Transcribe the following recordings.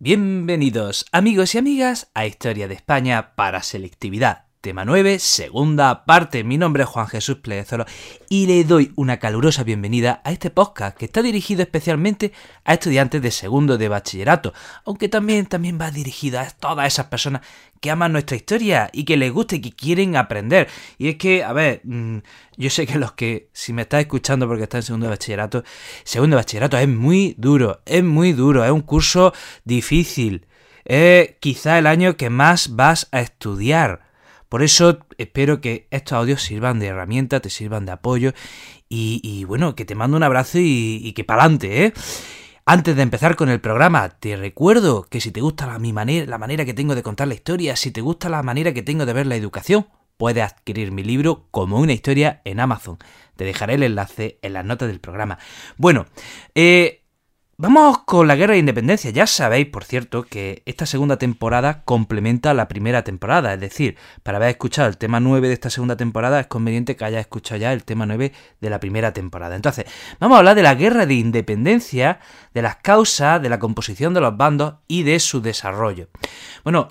Bienvenidos amigos y amigas a Historia de España para Selectividad. Tema 9, segunda parte. Mi nombre es Juan Jesús Plezolo y le doy una calurosa bienvenida a este podcast que está dirigido especialmente a estudiantes de segundo de bachillerato, aunque también, también va dirigido a todas esas personas que aman nuestra historia y que les gusta y que quieren aprender. Y es que, a ver, mm, yo sé que los que, si me estás escuchando porque estás en segundo de bachillerato, segundo de bachillerato es muy duro, es muy duro, es un curso difícil. Es quizá el año que más vas a estudiar. Por eso espero que estos audios sirvan de herramienta, te sirvan de apoyo y, bueno, que te mando un abrazo y, que pa'lante, ¿eh? Antes de empezar con el programa, te recuerdo que si te gusta la, mi manera, la manera que tengo de contar la historia, si te gusta la manera que tengo de ver la educación, puedes adquirir mi libro como una historia en Amazon. Te dejaré el enlace en las notas del programa. Bueno, eh, Vamos con la Guerra de Independencia. Ya sabéis, por cierto, que esta segunda temporada complementa la primera temporada. Es decir, para haber escuchado el tema 9 de esta segunda temporada, es conveniente que hayas escuchado ya el tema 9 de la primera temporada. Entonces, vamos a hablar de la Guerra de Independencia, de las causas, de la composición de los bandos y de su desarrollo. Bueno,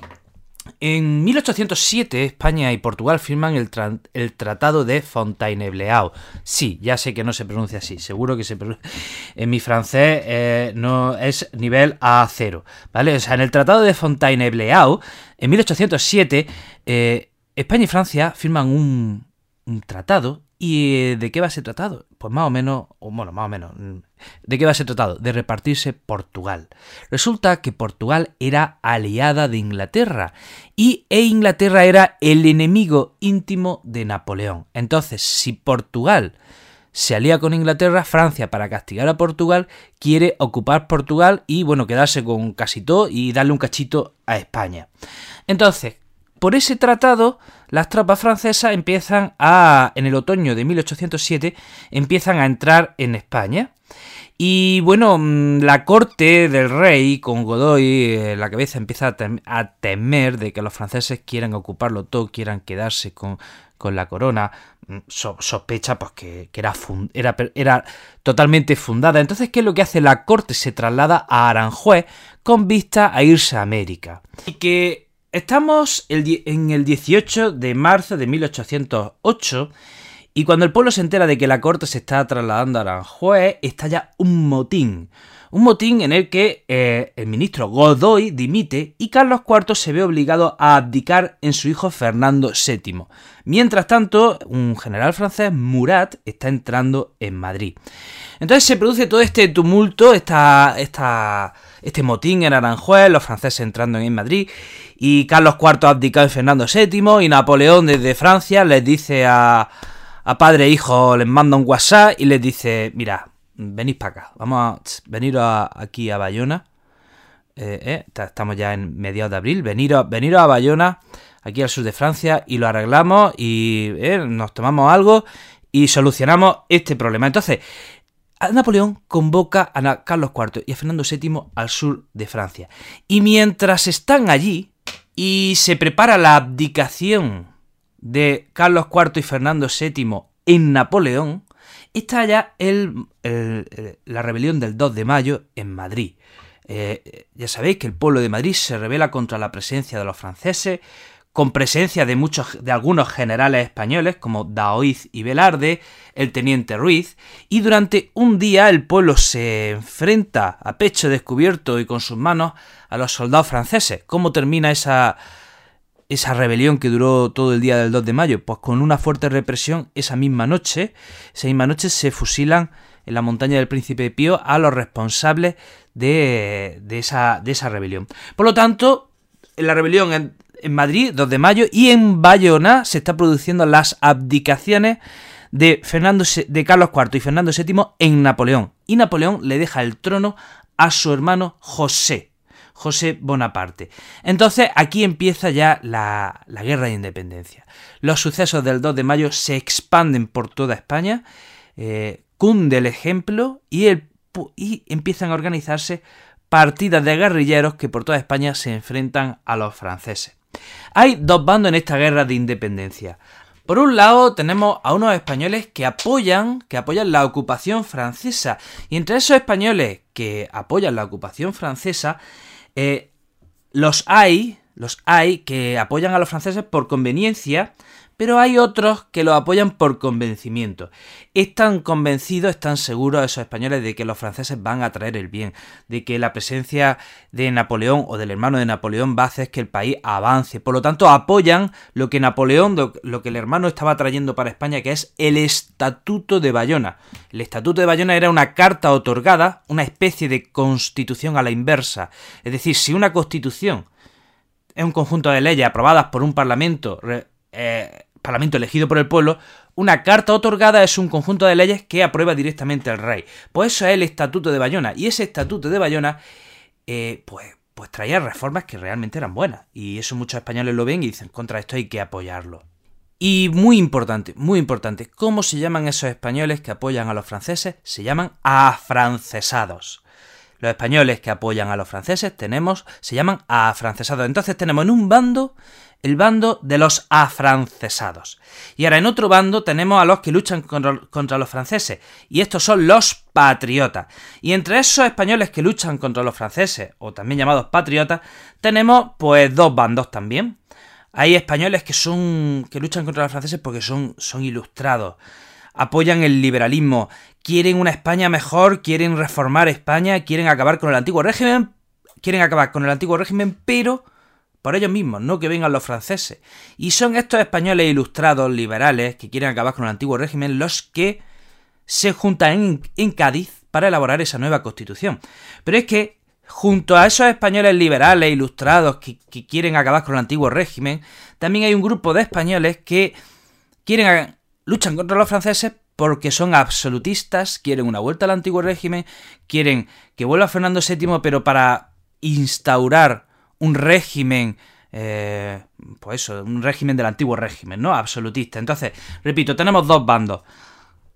en 1807 España y Portugal firman el, Tratado de Fontainebleau. Sí, ya sé que no se pronuncia así, seguro que se pronuncia... En mi francés eh, no es nivel A0, ¿vale? O sea, en el Tratado de Fontainebleau, en 1807, eh, España y Francia firman un, un tratado ¿Y de qué va a ser tratado? Pues más o menos, bueno, más o menos, mm, ¿de qué va a ser tratado? De repartirse Portugal. Resulta que Portugal era aliada de Inglaterra y e Inglaterra era el enemigo íntimo de Napoleón. Entonces, si Portugal se alía con Inglaterra, Francia para castigar a Portugal quiere ocupar Portugal y bueno, quedarse con casi todo y darle un cachito a España. Entonces, por ese tratado, las tropas francesas empiezan a, en el otoño de 1807, empiezan a entrar en España. Y bueno, mm, la corte del rey, con Godoy eh, la cabeza, empieza a, temer de que los franceses quieran ocuparlo todo, quieran quedarse con, la corona. Mm, sospecha pues, que, era, era, era, totalmente fundada. Entonces, ¿qué es lo que hace la corte? Se traslada a Aranjuez con vista a irse a América. Y que Estamos en el 18 de marzo de 1808 y cuando el pueblo se entera de que la corte se está trasladando a Aranjuez, estalla un motín. Un motín en el que eh, el ministro Godoy dimite y Carlos IV se ve obligado a abdicar en su hijo Fernando VII. Mientras tanto, un general francés, Murat, está entrando en Madrid. Entonces se produce todo este tumulto, esta, esta, este motín en Aranjuez, los franceses entrando en Madrid, y Carlos IV abdicado Fernando VII, y Napoleón desde Francia les dice a, a padre e hijo, les manda un WhatsApp y les dice, mira, venid para acá, vamos a venir aquí a Bayona, eh, eh, estamos ya en mediados de abril, veniros, a Bayona, aquí al sur de Francia, y lo arreglamos y eh, nos tomamos algo y solucionamos este problema. Entonces, Napoleón convoca a Carlos IV y a Fernando VII al sur de Francia. Y mientras están allí y se prepara la abdicación de Carlos IV y Fernando VII en Napoleón, está ya la rebelión del 2 de mayo en Madrid. Eh, ya sabéis que el pueblo de Madrid se rebela contra la presencia de los franceses, con presencia de muchos de algunos generales españoles como Daoiz y Velarde, el teniente Ruiz, y durante un día el pueblo se enfrenta a pecho descubierto y con sus manos a los soldados franceses. ¿Cómo termina esa esa rebelión que duró todo el día del 2 de mayo? Pues con una fuerte represión esa misma noche, esa misma noche se fusilan en la montaña del Príncipe Pío a los responsables de, de, esa, de esa rebelión. Por lo tanto, la rebelión en Madrid, 2 de mayo, y en Bayona se está produciendo las abdicaciones de, Fernando, de Carlos IV y Fernando VII en Napoleón. Y Napoleón le deja el trono a su hermano José, José Bonaparte. Entonces aquí empieza ya la, guerra de independencia. Los sucesos del 2 de mayo se expanden por toda España, eh, cunde el ejemplo y empiezan a organizarse partidas de guerrilleros que por toda España se enfrentan a los franceses. Hay dos bandos en esta guerra de independencia. Por un lado tenemos a unos españoles que apoyan, que apoyan la ocupación francesa. Y entre esos españoles que apoyan la ocupación francesa Eh, los hay, los hay que apoyan a los franceses por conveniencia, pero hay otros que lo apoyan por convencimiento. Están convencidos, están seguros esos españoles de que los franceses van a traer el bien, de que la presencia de Napoleón o del hermano de Napoleón va a hacer que el país avance. Por lo tanto, apoyan lo que Napoleón, lo que el hermano estaba trayendo para España, que es el Estatuto de Bayona. El Estatuto de Bayona era una carta otorgada, una especie de constitución a la inversa. Es decir, si una constitución es un conjunto de leyes aprobadas por un parlamento eh, Parlamento elegido por el pueblo, una carta otorgada es un conjunto de leyes que aprueba directamente el rey. Pues eso es el Estatuto de Bayona. Y ese Estatuto de Bayona, eh, pues, pues traía reformas que realmente eran buenas. Y eso muchos españoles lo ven y dicen, contra esto hay que apoyarlo. Y muy importante, muy importante, ¿cómo se llaman esos españoles que apoyan a los franceses? Se llaman afrancesados. Los españoles que apoyan a los franceses tenemos, se llaman afrancesados. Entonces tenemos en un bando el bando de los afrancesados. Y ahora en otro bando tenemos a los que luchan contra, los franceses, y estos son los patriotas. Y entre esos españoles que luchan contra los franceses, o también llamados patriotas, tenemos pues dos bandos también. Hay españoles que son que luchan contra los franceses porque son, son ilustrados, apoyan el liberalismo, quieren una España mejor, quieren reformar España, quieren acabar con el antiguo régimen, quieren acabar con el antiguo régimen, pero por ellos mismos, no que vengan los franceses. Y son estos españoles ilustrados, liberales, que quieren acabar con el antiguo régimen, los que se juntan en, Cádiz para elaborar esa nueva constitución. Pero es que, junto a esos españoles liberales, ilustrados, que, quieren acabar con el antiguo régimen, también hay un grupo de españoles que quieren luchan contra los franceses porque son absolutistas, quieren una vuelta al antiguo régimen, quieren que vuelva Fernando VII, pero para instaurar un régimen, eh, pues eso, un régimen del antiguo régimen, ¿no? Absolutista. Entonces, repito, tenemos dos bandos.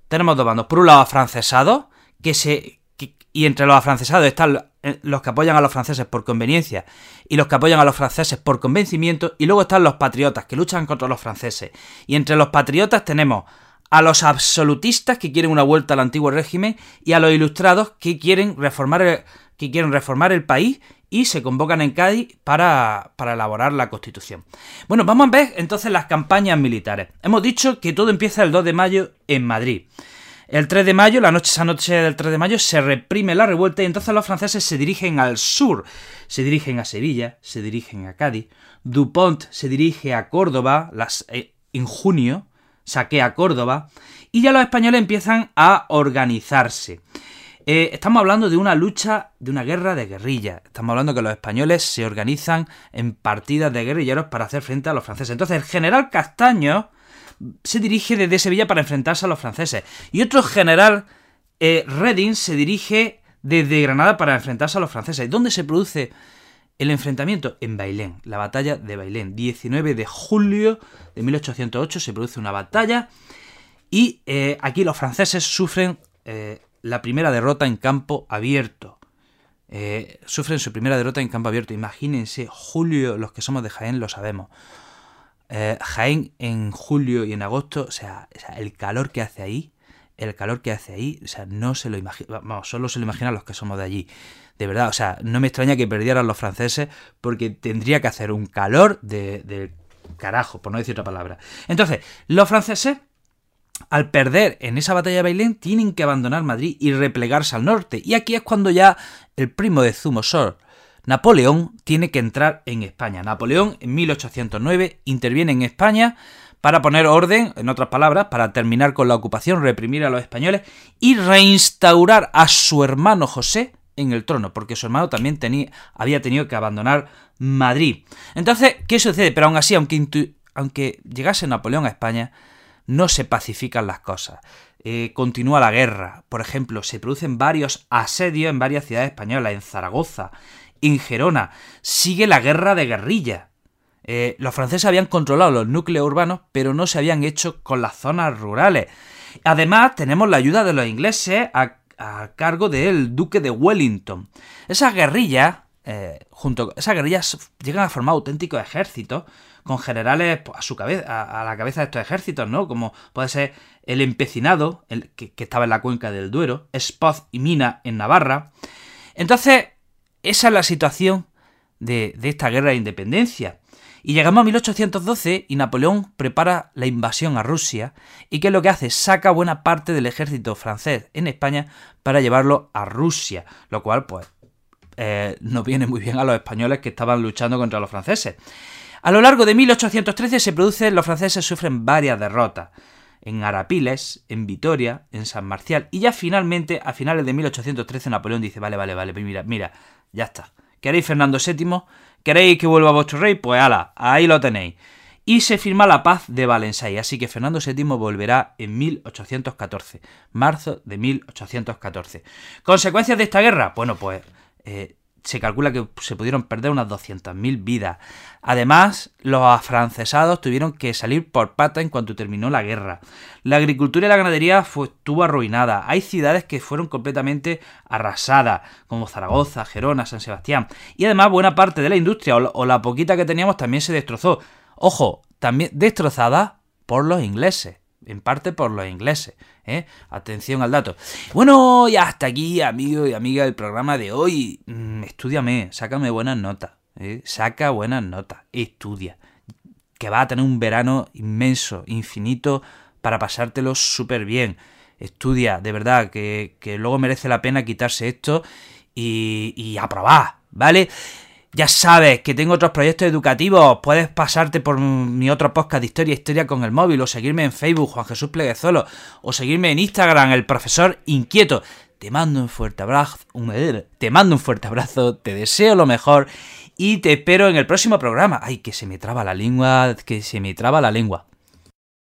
Tenemos dos bandos. Por un lado, afrancesados, que se. y entre los afrancesados están eh, los que apoyan a los franceses por conveniencia y los que apoyan a los franceses por convencimiento, y luego están los patriotas que luchan contra los franceses. Y entre los patriotas tenemos a los absolutistas que quieren una vuelta al antiguo régimen y a los ilustrados que quieren reformar que quieren reformar el país y se convocan en Cádiz para, elaborar la Constitución. Bueno, vamos a ver entonces las campañas militares. Hemos dicho que todo empieza el 2 de mayo en Madrid. El 3 de mayo, la noche, esa noche del 3 de mayo, se reprime la revuelta y entonces los franceses se dirigen al sur. Se dirigen a Sevilla, se dirigen a Cádiz. Dupont se dirige a Córdoba las, eh, en junio, saquea Córdoba. Y ya los españoles empiezan a organizarse. Eh, estamos hablando de una lucha, de una guerra de guerrilla. Estamos hablando que los españoles se organizan en partidas de guerrilleros para hacer frente a los franceses. Entonces, el general Castaño se dirige desde Sevilla para enfrentarse a los franceses. Y otro general, eh, Redding, se dirige desde Granada para enfrentarse a los franceses. ¿Dónde se produce el enfrentamiento? En Bailén, la batalla de Bailén. 19 de julio de 1808 se produce una batalla. Y eh, aquí los franceses sufren la primera derrota en campo abierto. Eh, sufren su primera derrota en campo abierto. Imagínense, julio, los que somos de Jaén lo sabemos. Eh, Jaén en julio y en agosto, o sea, el calor que hace ahí, el calor que hace ahí, o sea, no se lo imagina, vamos, solo se lo imaginan los que somos de allí. De verdad, o sea, no me extraña que perdieran los franceses porque tendría que hacer un calor de, de carajo, por no decir otra palabra. Entonces, los franceses al perder en esa batalla de Bailén, tienen que abandonar Madrid y replegarse al norte. Y aquí es cuando ya el primo de Zumosor, Napoleón, tiene que entrar en España. Napoleón, en 1809, interviene en España para poner orden, en otras palabras, para terminar con la ocupación, reprimir a los españoles y reinstaurar a su hermano José en el trono, porque su hermano también tenía, había tenido que abandonar Madrid. Entonces, ¿qué sucede? Pero aún así, aunque, llegase Napoleón a España, no se pacifican las cosas. Eh, continúa la guerra. Por ejemplo, se producen varios asedios en varias ciudades españolas, en Zaragoza, en Gerona. Sigue la guerra de guerrilla. Eh, los franceses habían controlado los núcleos urbanos, pero no se habían hecho con las zonas rurales. Además, tenemos la ayuda de los ingleses a, cargo del duque de Wellington. Esas guerrillas, eh, junto esas guerrillas llegan a formar auténticos ejércitos con generales a su cabeza, a, la cabeza de estos ejércitos, ¿no? Como puede ser el empecinado, que, estaba en la cuenca del Duero, Spoz y Mina en Navarra. Entonces, esa es la situación de, esta guerra de independencia. Y llegamos a 1812 y Napoleón prepara la invasión a Rusia y ¿qué es lo que hace? Saca buena parte del ejército francés en España para llevarlo a Rusia, lo cual pues eh, no viene muy bien a los españoles que estaban luchando contra los franceses. A lo largo de 1813 se produce, los franceses sufren varias derrotas en Arapiles, en Vitoria, en San Marcial, y ya finalmente, a finales de 1813, Napoleón dice, vale, vale, vale, mira, mira, ya está. ¿Queréis Fernando VII? ¿Queréis que vuelva vuestro rey? Pues ala, ahí lo tenéis. Y se firma la paz de Valencia, así que Fernando VII volverá en 1814, marzo de 1814. ¿Consecuencias de esta guerra? Bueno, pues eh, se calcula que se pudieron perder unas 200.000 vidas. Además, los afrancesados tuvieron que salir por pata en cuanto terminó la guerra. La agricultura y la ganadería fue, estuvo arruinada. Hay ciudades que fueron completamente arrasadas, como Zaragoza, Gerona, San Sebastián. Y además, buena parte de la industria o la poquita que teníamos también se destrozó. Ojo, también destrozada por los ingleses en parte por los ingleses. ¿eh? Atención al dato. Bueno, y hasta aquí, amigo y amiga del programa de hoy. Mm, estudiame, sácame buenas notas. ¿eh? Saca buenas notas, estudia. Que va a tener un verano inmenso, infinito, para pasártelo súper bien. Estudia, de verdad, que, que, luego merece la pena quitarse esto y, y aprobar, ¿vale? Ya sabes que tengo otros proyectos educativos. Puedes pasarte por mi otro podcast de historia, historia con el móvil, o seguirme en Facebook, Juan Jesús Pleguezolo, o seguirme en Instagram, el profesor inquieto. Te mando un fuerte abrazo, te mando un fuerte abrazo, te deseo lo mejor y te espero en el próximo programa. Ay, que se me traba la lengua, que se me traba la lengua.